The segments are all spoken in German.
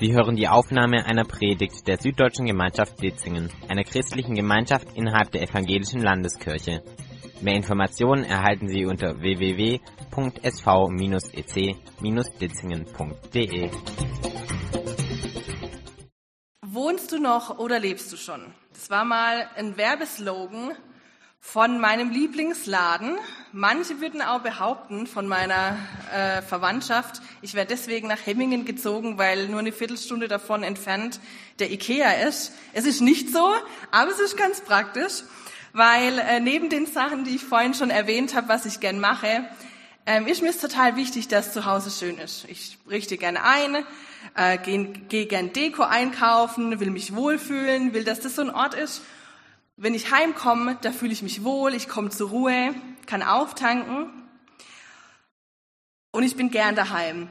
Sie hören die Aufnahme einer Predigt der Süddeutschen Gemeinschaft Ditzingen, einer christlichen Gemeinschaft innerhalb der Evangelischen Landeskirche. Mehr Informationen erhalten Sie unter www.sv-ec-ditzingen.de. Wohnst du noch oder lebst du schon? Das war mal ein Werbeslogan von meinem Lieblingsladen. Manche würden auch behaupten von meiner äh, Verwandtschaft, ich wäre deswegen nach Hemmingen gezogen, weil nur eine Viertelstunde davon entfernt der Ikea ist. Es ist nicht so, aber es ist ganz praktisch, weil äh, neben den Sachen, die ich vorhin schon erwähnt habe, was ich gern mache, ähm, ist mir es total wichtig, dass zu Hause schön ist. Ich richte gern ein, äh, gehe geh gern Deko einkaufen, will mich wohlfühlen, will, dass das so ein Ort ist, wenn ich heimkomme, da fühle ich mich wohl, ich komme zur Ruhe, kann auftanken und ich bin gern daheim.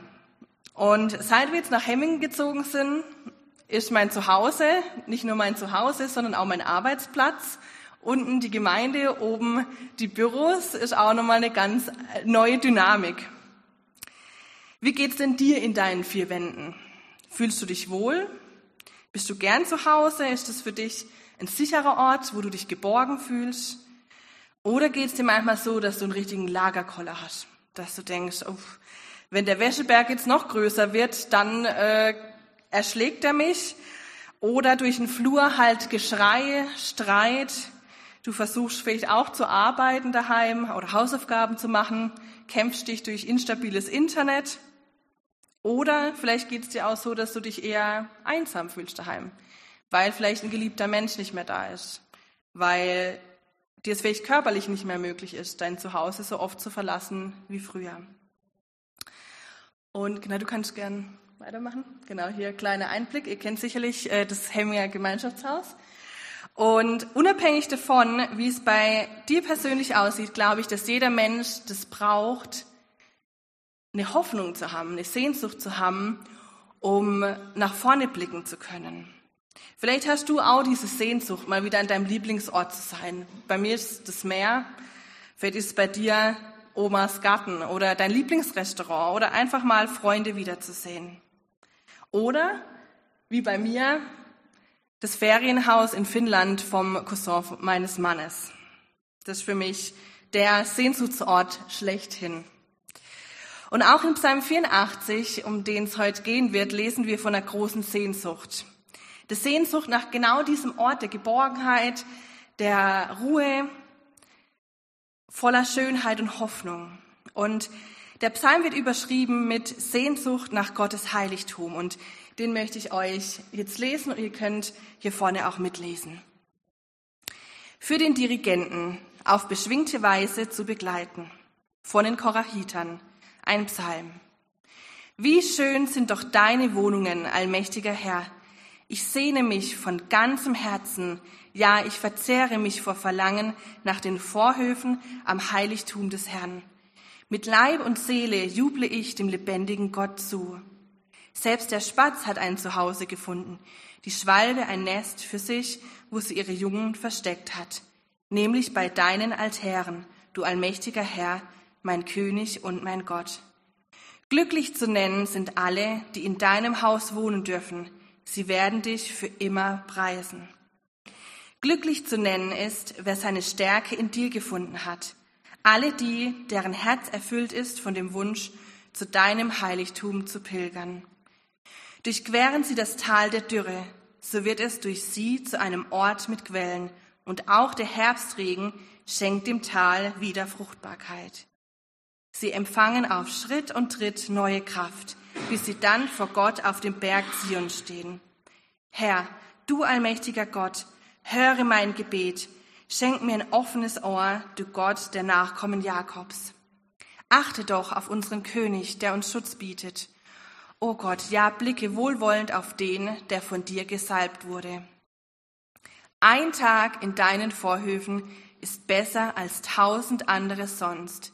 Und seit wir jetzt nach Hemmingen gezogen sind, ist mein Zuhause, nicht nur mein Zuhause, sondern auch mein Arbeitsplatz. Unten die Gemeinde, oben die Büros, ist auch nochmal eine ganz neue Dynamik. Wie geht's denn dir in deinen vier Wänden? Fühlst du dich wohl? Bist du gern zu Hause? Ist es für dich ein sicherer Ort, wo du dich geborgen fühlst? Oder geht es dir manchmal so, dass du einen richtigen Lagerkoller hast? Dass du denkst, oh, wenn der Wäscheberg jetzt noch größer wird, dann äh, erschlägt er mich. Oder durch den Flur halt Geschrei, Streit. Du versuchst vielleicht auch zu arbeiten daheim oder Hausaufgaben zu machen, kämpfst dich durch instabiles Internet. Oder vielleicht geht es dir auch so, dass du dich eher einsam fühlst daheim weil vielleicht ein geliebter Mensch nicht mehr da ist, weil dir es vielleicht körperlich nicht mehr möglich ist, dein Zuhause so oft zu verlassen wie früher. Und genau, du kannst gern weitermachen. Genau, hier kleiner Einblick. Ihr kennt sicherlich äh, das Hemminger Gemeinschaftshaus. Und unabhängig davon, wie es bei dir persönlich aussieht, glaube ich, dass jeder Mensch das braucht, eine Hoffnung zu haben, eine Sehnsucht zu haben, um nach vorne blicken zu können. Vielleicht hast du auch diese Sehnsucht, mal wieder an deinem Lieblingsort zu sein. Bei mir ist das Meer, vielleicht ist es bei dir Omas Garten oder dein Lieblingsrestaurant oder einfach mal Freunde wiederzusehen. Oder, wie bei mir, das Ferienhaus in Finnland vom Cousin meines Mannes. Das ist für mich der Sehnsuchtsort schlechthin. Und auch in Psalm 84, um den es heute gehen wird, lesen wir von einer großen Sehnsucht der Sehnsucht nach genau diesem Ort der Geborgenheit, der Ruhe, voller Schönheit und Hoffnung. Und der Psalm wird überschrieben mit Sehnsucht nach Gottes Heiligtum. Und den möchte ich euch jetzt lesen und ihr könnt hier vorne auch mitlesen. Für den Dirigenten auf beschwingte Weise zu begleiten. Von den Korachitern. Ein Psalm. Wie schön sind doch deine Wohnungen, allmächtiger Herr. Ich sehne mich von ganzem Herzen, ja, ich verzehre mich vor Verlangen nach den Vorhöfen am Heiligtum des Herrn. Mit Leib und Seele juble ich dem lebendigen Gott zu. Selbst der Spatz hat ein Zuhause gefunden, die Schwalbe ein Nest für sich, wo sie ihre Jungen versteckt hat, nämlich bei deinen Altären, du allmächtiger Herr, mein König und mein Gott. Glücklich zu nennen sind alle, die in deinem Haus wohnen dürfen, Sie werden dich für immer preisen. Glücklich zu nennen ist, wer seine Stärke in dir gefunden hat. Alle die, deren Herz erfüllt ist von dem Wunsch, zu deinem Heiligtum zu pilgern. Durchqueren sie das Tal der Dürre, so wird es durch sie zu einem Ort mit Quellen, und auch der Herbstregen schenkt dem Tal wieder Fruchtbarkeit. Sie empfangen auf Schritt und Tritt neue Kraft bis sie dann vor Gott auf dem Berg Zion stehen. Herr, du allmächtiger Gott, höre mein Gebet, schenk mir ein offenes Ohr, du Gott der Nachkommen Jakobs. Achte doch auf unseren König, der uns Schutz bietet. O Gott, ja, blicke wohlwollend auf den, der von dir gesalbt wurde. Ein Tag in deinen Vorhöfen ist besser als tausend andere sonst.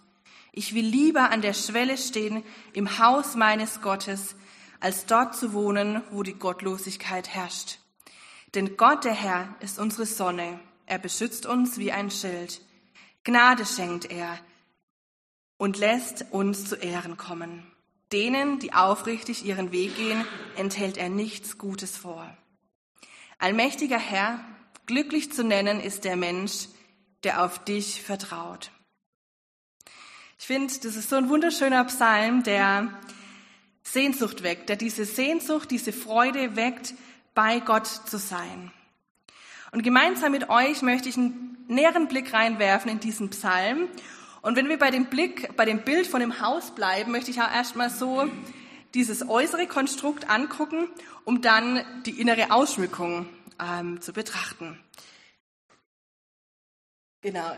Ich will lieber an der Schwelle stehen im Haus meines Gottes, als dort zu wohnen, wo die Gottlosigkeit herrscht. Denn Gott, der Herr, ist unsere Sonne. Er beschützt uns wie ein Schild. Gnade schenkt er und lässt uns zu Ehren kommen. Denen, die aufrichtig ihren Weg gehen, enthält er nichts Gutes vor. Allmächtiger Herr, glücklich zu nennen ist der Mensch, der auf dich vertraut. Ich finde, das ist so ein wunderschöner Psalm, der Sehnsucht weckt, der diese Sehnsucht, diese Freude weckt, bei Gott zu sein. Und gemeinsam mit euch möchte ich einen näheren Blick reinwerfen in diesen Psalm. Und wenn wir bei dem Blick, bei dem Bild von dem Haus bleiben, möchte ich auch erstmal so dieses äußere Konstrukt angucken, um dann die innere Ausschmückung ähm, zu betrachten. Genau.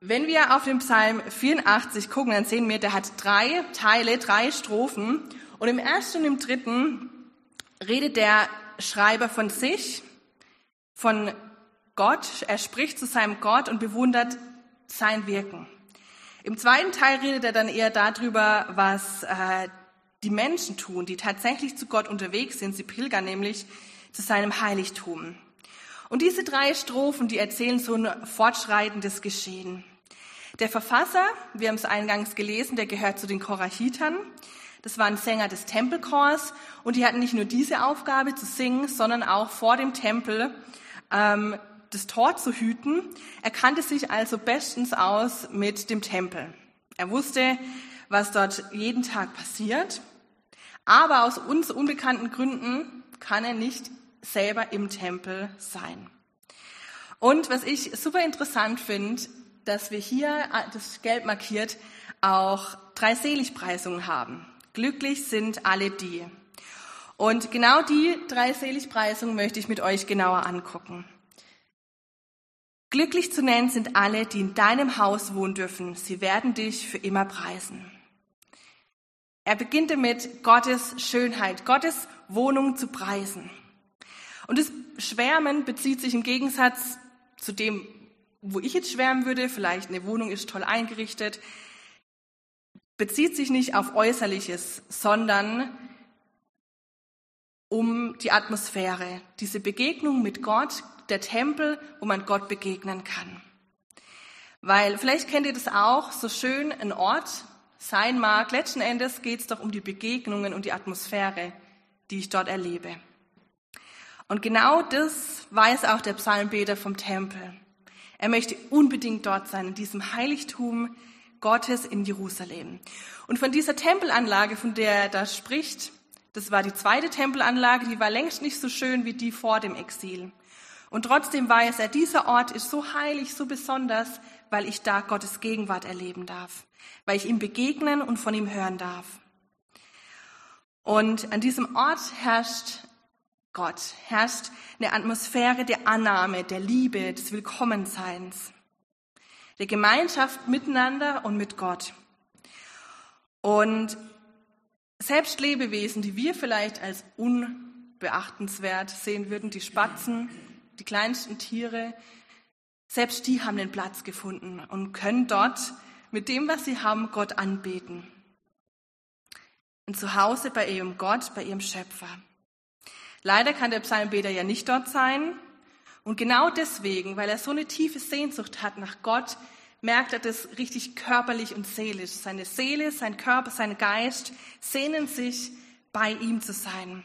Wenn wir auf den Psalm 84 gucken, dann sehen wir, der hat drei Teile, drei Strophen. Und im ersten und im dritten redet der Schreiber von sich, von Gott. Er spricht zu seinem Gott und bewundert sein Wirken. Im zweiten Teil redet er dann eher darüber, was äh, die Menschen tun, die tatsächlich zu Gott unterwegs sind. Sie pilgern nämlich zu seinem Heiligtum. Und diese drei Strophen, die erzählen so ein fortschreitendes Geschehen. Der Verfasser, wir haben es eingangs gelesen, der gehört zu den Korachitern. Das waren Sänger des Tempelchors und die hatten nicht nur diese Aufgabe zu singen, sondern auch vor dem Tempel ähm, das Tor zu hüten. Er kannte sich also bestens aus mit dem Tempel. Er wusste, was dort jeden Tag passiert. Aber aus uns unbekannten Gründen kann er nicht selber im Tempel sein. Und was ich super interessant finde, dass wir hier, äh, das gelb markiert, auch drei Seligpreisungen haben. Glücklich sind alle die. Und genau die drei Seligpreisungen möchte ich mit euch genauer angucken. Glücklich zu nennen sind alle, die in deinem Haus wohnen dürfen. Sie werden dich für immer preisen. Er beginnt damit, Gottes Schönheit, Gottes Wohnung zu preisen. Und das Schwärmen bezieht sich im Gegensatz zu dem, wo ich jetzt schwärmen würde, vielleicht eine Wohnung ist toll eingerichtet, bezieht sich nicht auf Äußerliches, sondern um die Atmosphäre, diese Begegnung mit Gott, der Tempel, wo man Gott begegnen kann. Weil vielleicht kennt ihr das auch, so schön ein Ort sein mag, letzten Endes geht es doch um die Begegnungen und die Atmosphäre, die ich dort erlebe. Und genau das weiß auch der Psalmbeter vom Tempel. Er möchte unbedingt dort sein, in diesem Heiligtum Gottes in Jerusalem. Und von dieser Tempelanlage, von der er da spricht, das war die zweite Tempelanlage, die war längst nicht so schön wie die vor dem Exil. Und trotzdem weiß er, dieser Ort ist so heilig, so besonders, weil ich da Gottes Gegenwart erleben darf, weil ich ihm begegnen und von ihm hören darf. Und an diesem Ort herrscht Gott, herrscht eine Atmosphäre der Annahme, der Liebe, des Willkommenseins, der Gemeinschaft miteinander und mit Gott. Und selbst Lebewesen, die wir vielleicht als unbeachtenswert sehen würden, die Spatzen, die kleinsten Tiere, selbst die haben den Platz gefunden und können dort mit dem, was sie haben, Gott anbeten. Ein Zuhause bei ihrem Gott, bei ihrem Schöpfer. Leider kann der Psalmbeter ja nicht dort sein. Und genau deswegen, weil er so eine tiefe Sehnsucht hat nach Gott, merkt er das richtig körperlich und seelisch. Seine Seele, sein Körper, sein Geist sehnen sich, bei ihm zu sein.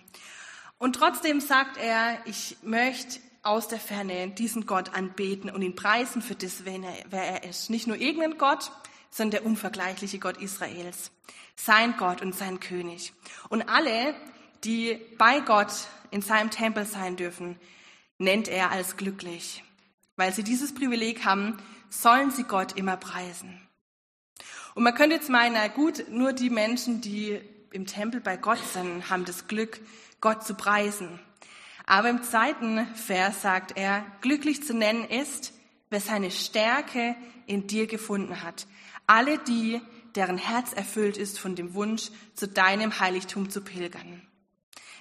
Und trotzdem sagt er, ich möchte aus der Ferne diesen Gott anbeten und ihn preisen für das, wer er ist. Nicht nur irgendein Gott, sondern der unvergleichliche Gott Israels. Sein Gott und sein König. Und alle, die bei Gott in seinem Tempel sein dürfen, nennt er als glücklich. Weil sie dieses Privileg haben, sollen sie Gott immer preisen. Und man könnte jetzt meinen, na gut, nur die Menschen, die im Tempel bei Gott sind, haben das Glück, Gott zu preisen. Aber im zweiten Vers sagt er, glücklich zu nennen ist, wer seine Stärke in dir gefunden hat. Alle die, deren Herz erfüllt ist von dem Wunsch, zu deinem Heiligtum zu pilgern.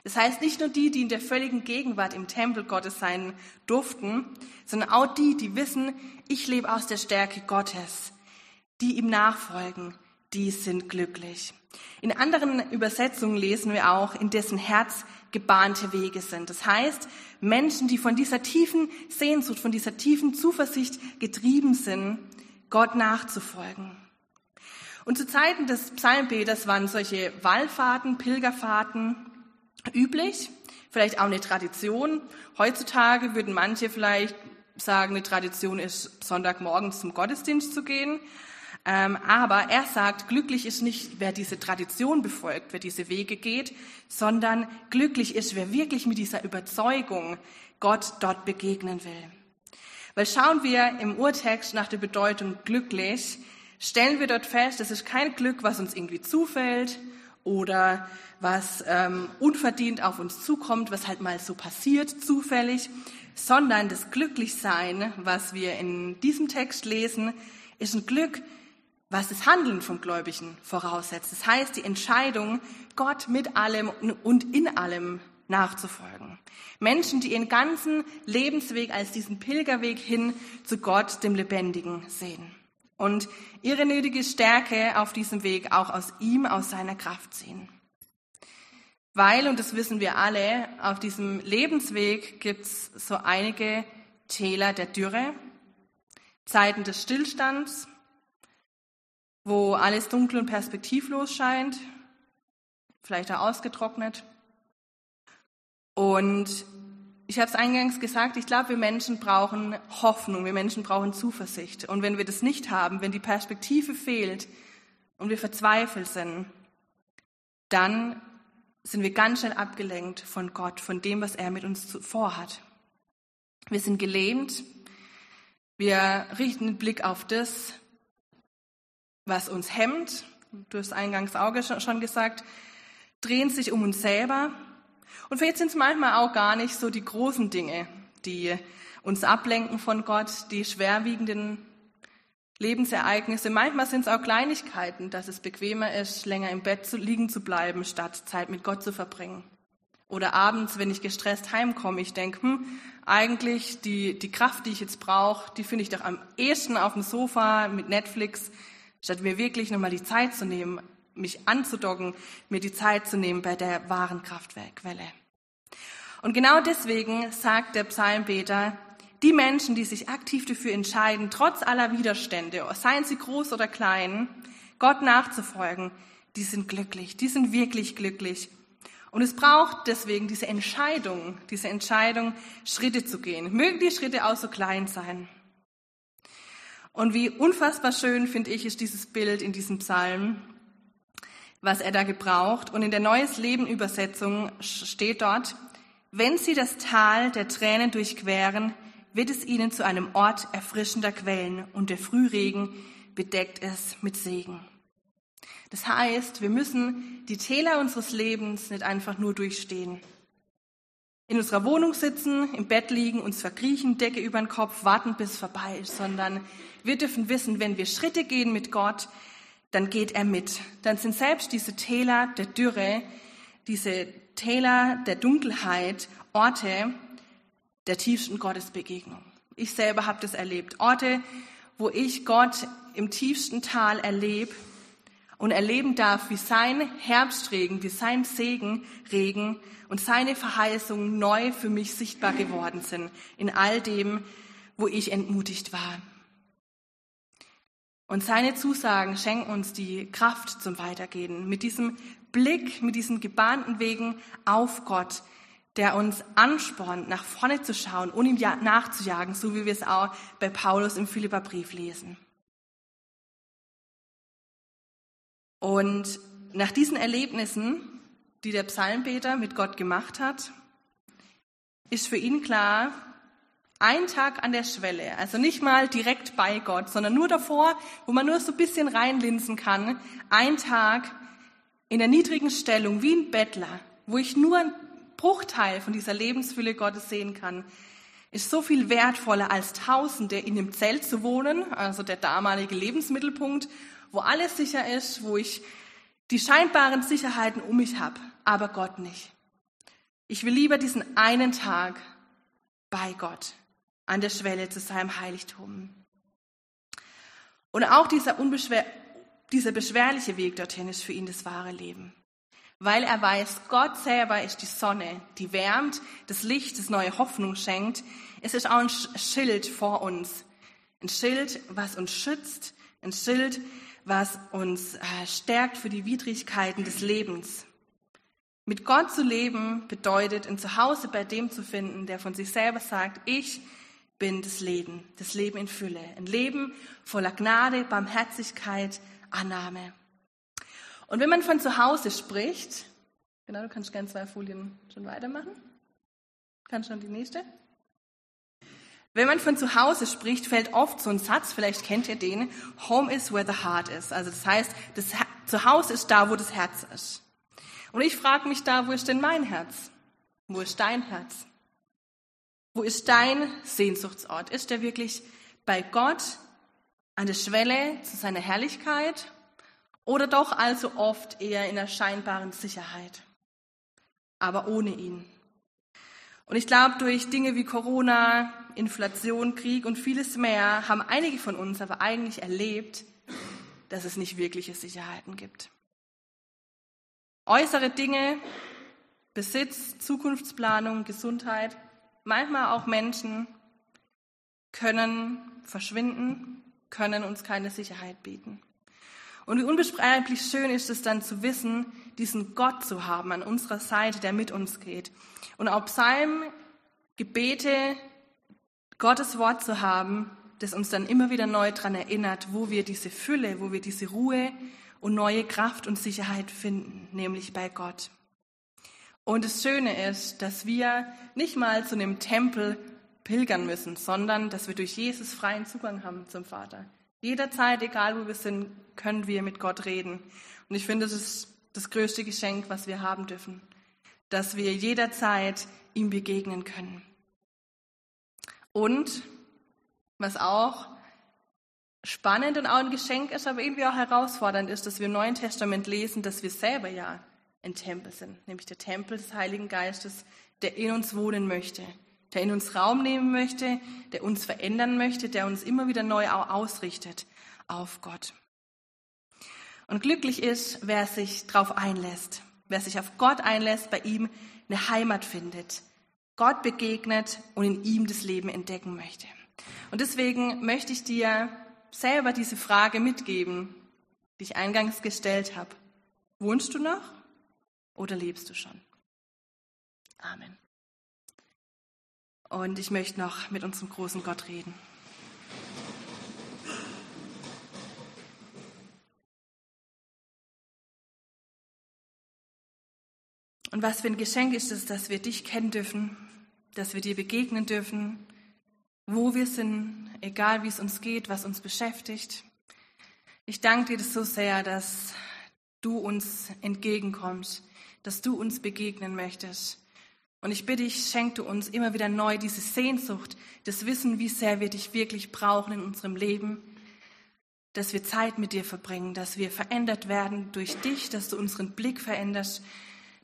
Das heißt nicht nur die, die in der völligen Gegenwart im Tempel Gottes sein durften, sondern auch die, die wissen, ich lebe aus der Stärke Gottes. Die ihm nachfolgen, die sind glücklich. In anderen Übersetzungen lesen wir auch, in dessen Herz gebahnte Wege sind. Das heißt, Menschen, die von dieser tiefen Sehnsucht, von dieser tiefen Zuversicht getrieben sind, Gott nachzufolgen. Und zu Zeiten des Psalmbeters waren solche Wallfahrten, Pilgerfahrten üblich, vielleicht auch eine Tradition. Heutzutage würden manche vielleicht sagen, eine Tradition ist, Sonntagmorgens zum Gottesdienst zu gehen. Ähm, aber er sagt, glücklich ist nicht, wer diese Tradition befolgt, wer diese Wege geht, sondern glücklich ist, wer wirklich mit dieser Überzeugung Gott dort begegnen will. Weil schauen wir im Urtext nach der Bedeutung glücklich, stellen wir dort fest, es ist kein Glück, was uns irgendwie zufällt oder was ähm, unverdient auf uns zukommt, was halt mal so passiert, zufällig, sondern das Glücklichsein, was wir in diesem Text lesen, ist ein Glück, was das Handeln vom Gläubigen voraussetzt. Das heißt, die Entscheidung, Gott mit allem und in allem nachzufolgen. Menschen, die ihren ganzen Lebensweg als diesen Pilgerweg hin zu Gott, dem Lebendigen, sehen. Und ihre nötige Stärke auf diesem Weg auch aus ihm, aus seiner Kraft sehen. Weil, und das wissen wir alle, auf diesem Lebensweg gibt es so einige Täler der Dürre, Zeiten des Stillstands, wo alles dunkel und perspektivlos scheint, vielleicht auch ausgetrocknet. Und ich habe es eingangs gesagt, ich glaube, wir Menschen brauchen Hoffnung, wir Menschen brauchen Zuversicht. Und wenn wir das nicht haben, wenn die Perspektive fehlt und wir verzweifelt sind, dann sind wir ganz schnell abgelenkt von Gott, von dem, was er mit uns vorhat. Wir sind gelähmt, wir richten den Blick auf das, was uns hemmt, du hast eingangs Auge schon gesagt, drehen sich um uns selber. Und vielleicht sind es manchmal auch gar nicht so die großen Dinge, die uns ablenken von Gott, die schwerwiegenden Lebensereignisse. Manchmal sind es auch Kleinigkeiten, dass es bequemer ist, länger im Bett zu, liegen zu bleiben, statt Zeit mit Gott zu verbringen. Oder abends, wenn ich gestresst heimkomme, ich denke, hm, eigentlich die, die Kraft, die ich jetzt brauche, die finde ich doch am ehesten auf dem Sofa mit Netflix, statt mir wirklich nochmal die Zeit zu nehmen, mich anzudocken, mir die Zeit zu nehmen bei der wahren Kraftquelle. Und genau deswegen sagt der Psalmbeter, die Menschen, die sich aktiv dafür entscheiden, trotz aller Widerstände, seien sie groß oder klein, Gott nachzufolgen, die sind glücklich, die sind wirklich glücklich. Und es braucht deswegen diese Entscheidung, diese Entscheidung, Schritte zu gehen. Mögen die Schritte auch so klein sein. Und wie unfassbar schön, finde ich, ist dieses Bild in diesem Psalm, was er da gebraucht. Und in der Neues Leben Übersetzung steht dort, wenn sie das Tal der Tränen durchqueren, wird es ihnen zu einem Ort erfrischender Quellen und der Frühregen bedeckt es mit Segen. Das heißt, wir müssen die Täler unseres Lebens nicht einfach nur durchstehen in unserer Wohnung sitzen, im Bett liegen, uns verkriechen, Decke über den Kopf, warten, bis vorbei ist, sondern wir dürfen wissen, wenn wir Schritte gehen mit Gott, dann geht er mit. Dann sind selbst diese Täler der Dürre, diese Täler der Dunkelheit Orte der tiefsten Gottesbegegnung. Ich selber habe das erlebt. Orte, wo ich Gott im tiefsten Tal erlebe und erleben darf, wie sein Herbstregen, wie sein Segenregen und seine Verheißungen neu für mich sichtbar geworden sind in all dem, wo ich entmutigt war. Und seine Zusagen schenken uns die Kraft zum Weitergehen mit diesem Blick, mit diesen gebahnten Wegen auf Gott, der uns anspornt, nach vorne zu schauen und ihm nachzujagen, so wie wir es auch bei Paulus im Philipperbrief lesen. Und nach diesen Erlebnissen, die der Psalmbeter mit Gott gemacht hat, ist für ihn klar, ein Tag an der Schwelle, also nicht mal direkt bei Gott, sondern nur davor, wo man nur so ein bisschen reinlinsen kann, ein Tag in der niedrigen Stellung, wie ein Bettler, wo ich nur Bruchteil von dieser Lebensfülle Gottes sehen kann, ist so viel wertvoller als Tausende in dem Zelt zu wohnen, also der damalige Lebensmittelpunkt, wo alles sicher ist, wo ich die scheinbaren Sicherheiten um mich habe, aber Gott nicht. Ich will lieber diesen einen Tag bei Gott an der Schwelle zu seinem Heiligtum. Und auch dieser, unbeschwer dieser beschwerliche Weg dorthin ist für ihn das wahre Leben. Weil er weiß, Gott selber ist die Sonne, die wärmt, das Licht, das neue Hoffnung schenkt. Es ist auch ein Schild vor uns. Ein Schild, was uns schützt. Ein Schild, was uns äh, stärkt für die Widrigkeiten des Lebens. Mit Gott zu leben bedeutet, ein Zuhause bei dem zu finden, der von sich selber sagt, ich bin das Leben, das Leben in Fülle. Ein Leben voller Gnade, Barmherzigkeit, Annahme. Und wenn man von zu Hause spricht, genau, du kannst gerne zwei Folien schon weitermachen. Kannst schon die nächste? Wenn man von zu Hause spricht, fällt oft so ein Satz, vielleicht kennt ihr den, Home is where the heart is. Also das heißt, das Zuhause ist da, wo das Herz ist. Und ich frage mich da, wo ist denn mein Herz? Wo ist dein Herz? Wo ist dein Sehnsuchtsort? Ist der wirklich bei Gott an der Schwelle zu seiner Herrlichkeit oder doch also oft eher in der scheinbaren Sicherheit, aber ohne ihn? Und ich glaube, durch Dinge wie Corona, Inflation, Krieg und vieles mehr haben einige von uns aber eigentlich erlebt, dass es nicht wirkliche Sicherheiten gibt. Äußere Dinge, Besitz, Zukunftsplanung, Gesundheit, manchmal auch Menschen können verschwinden, können uns keine Sicherheit bieten. Und wie unbeschreiblich schön ist es dann zu wissen, diesen Gott zu haben an unserer Seite, der mit uns geht. Und auch Psalm, Gebete, Gottes Wort zu haben, das uns dann immer wieder neu daran erinnert, wo wir diese Fülle, wo wir diese Ruhe und neue Kraft und Sicherheit finden, nämlich bei Gott. Und das Schöne ist, dass wir nicht mal zu einem Tempel pilgern müssen, sondern dass wir durch Jesus freien Zugang haben zum Vater. Jederzeit, egal wo wir sind, können wir mit Gott reden. Und ich finde, das ist das größte Geschenk, was wir haben dürfen, dass wir jederzeit ihm begegnen können. Und was auch spannend und auch ein Geschenk ist, aber irgendwie auch herausfordernd ist, dass wir im Neuen Testament lesen, dass wir selber ja ein Tempel sind, nämlich der Tempel des Heiligen Geistes, der in uns wohnen möchte, der in uns Raum nehmen möchte, der uns verändern möchte, der uns immer wieder neu ausrichtet auf Gott. Und glücklich ist, wer sich darauf einlässt, wer sich auf Gott einlässt, bei ihm eine Heimat findet, Gott begegnet und in ihm das Leben entdecken möchte. Und deswegen möchte ich dir selber diese Frage mitgeben, die ich eingangs gestellt habe. Wohnst du noch oder lebst du schon? Amen. Und ich möchte noch mit unserem großen Gott reden. Und was für ein Geschenk ist es, dass wir dich kennen dürfen, dass wir dir begegnen dürfen, wo wir sind, egal wie es uns geht, was uns beschäftigt. Ich danke dir so sehr, dass du uns entgegenkommst, dass du uns begegnen möchtest. Und ich bitte dich, schenk du uns immer wieder neu diese Sehnsucht, das Wissen, wie sehr wir dich wirklich brauchen in unserem Leben, dass wir Zeit mit dir verbringen, dass wir verändert werden durch dich, dass du unseren Blick veränderst,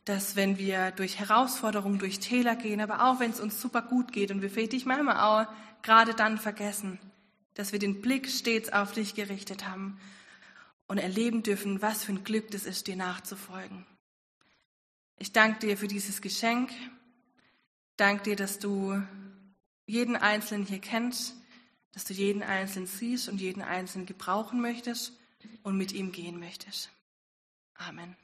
dass wenn wir durch Herausforderungen, durch Täler gehen, aber auch wenn es uns super gut geht und wir vielleicht dich manchmal auch gerade dann vergessen, dass wir den Blick stets auf dich gerichtet haben und erleben dürfen, was für ein Glück das ist, dir nachzufolgen. Ich danke dir für dieses Geschenk. Danke dir, dass du jeden Einzelnen hier kennst, dass du jeden Einzelnen siehst und jeden Einzelnen gebrauchen möchtest und mit ihm gehen möchtest. Amen.